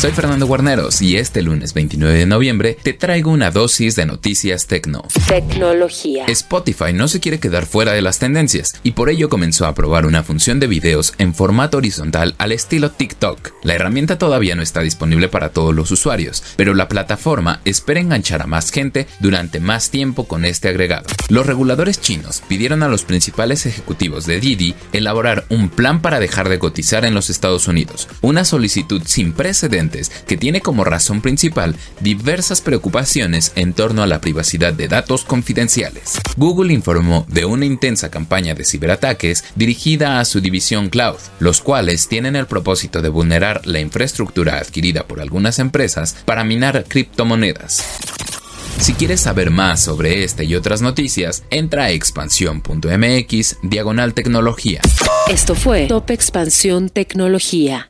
Soy Fernando Guarneros y este lunes 29 de noviembre te traigo una dosis de noticias tecno. Tecnología. Spotify no se quiere quedar fuera de las tendencias y por ello comenzó a probar una función de videos en formato horizontal al estilo TikTok. La herramienta todavía no está disponible para todos los usuarios, pero la plataforma espera enganchar a más gente durante más tiempo con este agregado. Los reguladores chinos pidieron a los principales ejecutivos de Didi elaborar un plan para dejar de cotizar en los Estados Unidos, una solicitud sin precedentes que tiene como razón principal diversas preocupaciones en torno a la privacidad de datos confidenciales. Google informó de una intensa campaña de ciberataques dirigida a su división Cloud, los cuales tienen el propósito de vulnerar la infraestructura adquirida por algunas empresas para minar criptomonedas. Si quieres saber más sobre esta y otras noticias, entra a expansión.mx diagonal tecnología. Esto fue Top Expansión Tecnología.